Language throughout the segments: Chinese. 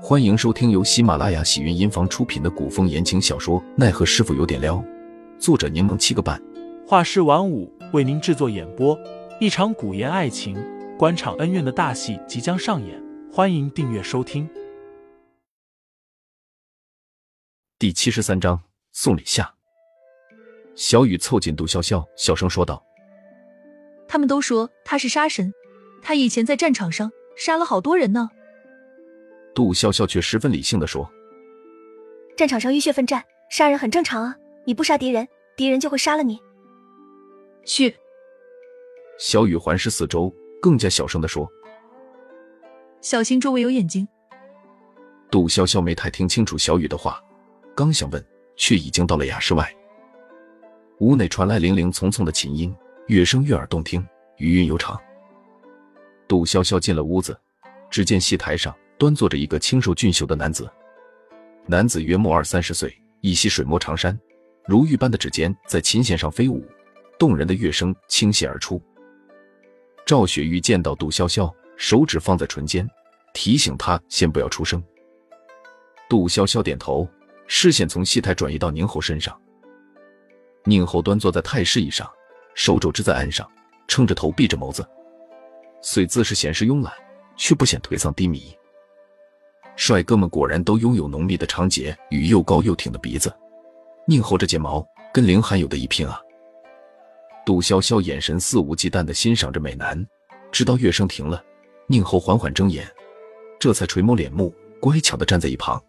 欢迎收听由喜马拉雅喜云音房出品的古风言情小说《奈何师傅有点撩》，作者柠檬七个半，画师晚舞为您制作演播。一场古言爱情、官场恩怨的大戏即将上演，欢迎订阅收听。第七十三章送礼下。小雨凑近杜潇潇，小声说道：“他们都说他是杀神，他以前在战场上杀了好多人呢。”杜潇潇却十分理性的说：“战场上浴血奋战，杀人很正常啊！你不杀敌人，敌人就会杀了你。”去。小雨环视四周，更加小声的说：“小心周围有眼睛。”杜潇潇没太听清楚小雨的话，刚想问，却已经到了雅室外。屋内传来零零匆匆的琴音，乐声悦耳动听，余韵悠长。杜潇潇进了屋子，只见戏台上。端坐着一个清瘦俊秀的男子，男子约莫二三十岁，一袭水墨长衫，如玉般的指尖在琴弦上飞舞，动人的乐声倾泻而出。赵雪玉见到杜潇潇，手指放在唇间，提醒他先不要出声。杜潇潇点头，视线从戏台转移到宁侯身上。宁侯端坐在太师椅上，手肘支在案上，撑着头，闭着眸子，虽姿势显示慵懒，却不显颓丧低迷。帅哥们果然都拥有浓密的长睫与又高又挺的鼻子，宁侯这睫毛跟凌寒有的一拼啊！杜潇潇眼神肆无忌惮地欣赏着美男，直到乐声停了，宁侯缓缓睁眼，这才垂眸敛目，乖巧地站在一旁。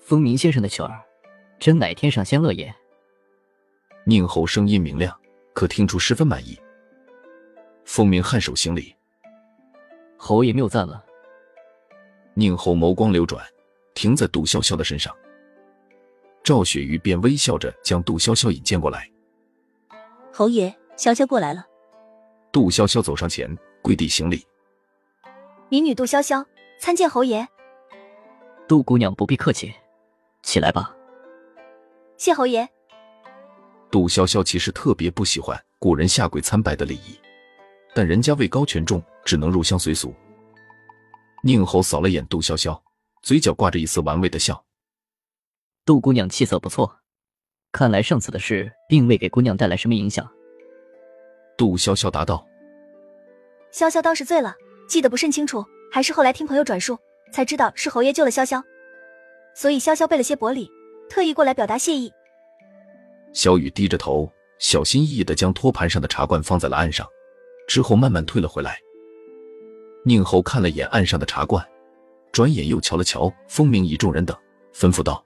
风鸣先生的曲儿，真乃天上仙乐也。宁侯声音明亮，可听出十分满意。风鸣颔首行礼，侯爷谬赞了。宁侯眸光流转，停在杜潇潇的身上。赵雪瑜便微笑着将杜潇潇引荐过来。侯爷，潇潇过来了。杜潇潇走上前，跪地行礼。民女杜潇潇参见侯爷。杜姑娘不必客气，起来吧。谢侯爷。杜潇潇其实特别不喜欢古人下跪参拜的礼仪，但人家位高权重，只能入乡随俗。宁侯扫了眼杜潇潇，嘴角挂着一丝玩味的笑。杜姑娘气色不错，看来上次的事并未给姑娘带来什么影响。杜潇潇答道：“潇潇当时醉了，记得不甚清楚，还是后来听朋友转述才知道是侯爷救了潇潇，所以潇潇备了些薄礼，特意过来表达谢意。”小雨低着头，小心翼翼的将托盘上的茶罐放在了案上，之后慢慢退了回来。宁侯看了眼岸上的茶罐，转眼又瞧了瞧风鸣一众人等，吩咐道：“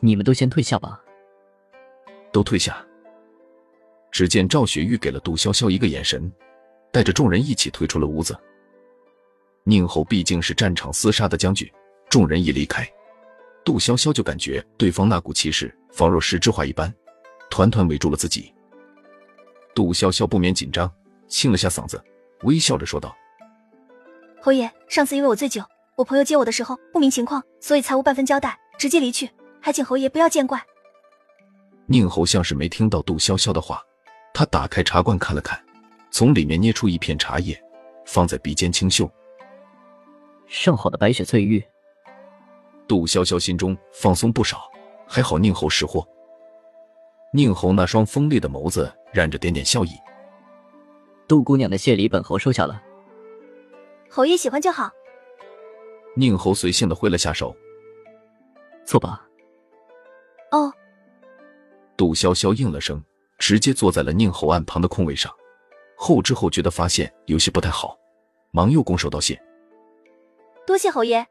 你们都先退下吧。”都退下。只见赵雪玉给了杜潇潇一个眼神，带着众人一起退出了屋子。宁侯毕竟是战场厮杀的将军，众人一离开，杜潇潇就感觉对方那股气势仿若石之化一般，团团围住了自己。杜潇潇不免紧张，清了下嗓子，微笑着说道。侯爷，上次因为我醉酒，我朋友接我的时候不明情况，所以才无半分交代，直接离去，还请侯爷不要见怪。宁侯像是没听到杜潇潇的话，他打开茶罐看了看，从里面捏出一片茶叶，放在鼻尖清嗅。上好的白雪翠玉。杜潇潇心中放松不少，还好宁侯识货。宁侯那双锋利的眸子染着点点笑意。杜姑娘的谢礼，本侯收下了。侯爷喜欢就好。宁侯随性的挥了下手，坐吧。哦。杜潇潇应了声，直接坐在了宁侯案旁的空位上。后知后觉的发现有些不太好，忙又拱手道谢。多谢侯爷。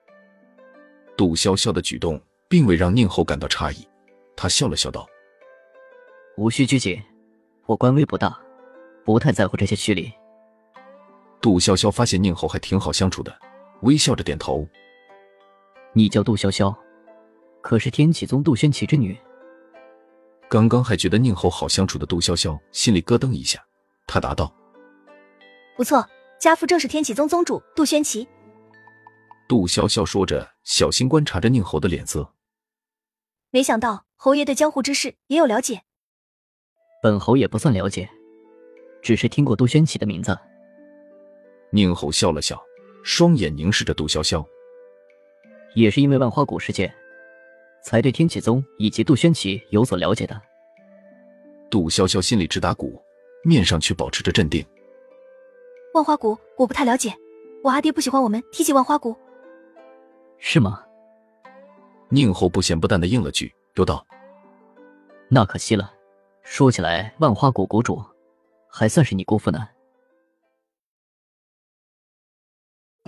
杜潇潇的举动并未让宁侯感到诧异，他笑了笑道：“无需拘谨，我官威不大，不太在乎这些虚礼。”杜潇潇发现宁侯还挺好相处的，微笑着点头。你叫杜潇潇，可是天启宗杜轩奇之女？刚刚还觉得宁侯好相处的杜潇潇心里咯噔一下，他答道：“不错，家父正是天启宗宗主杜轩奇。”杜潇潇说着，小心观察着宁侯的脸色。没想到侯爷对江湖之事也有了解。本侯也不算了解，只是听过杜轩奇的名字。宁侯笑了笑，双眼凝视着杜潇潇。也是因为万花谷事件，才对天启宗以及杜轩奇有所了解的。杜潇潇心里直打鼓，面上却保持着镇定。万花谷我不太了解，我阿爹不喜欢我们提起万花谷。是吗？宁后不咸不淡的应了句，又道：“那可惜了。说起来，万花谷谷主还算是你姑父呢。”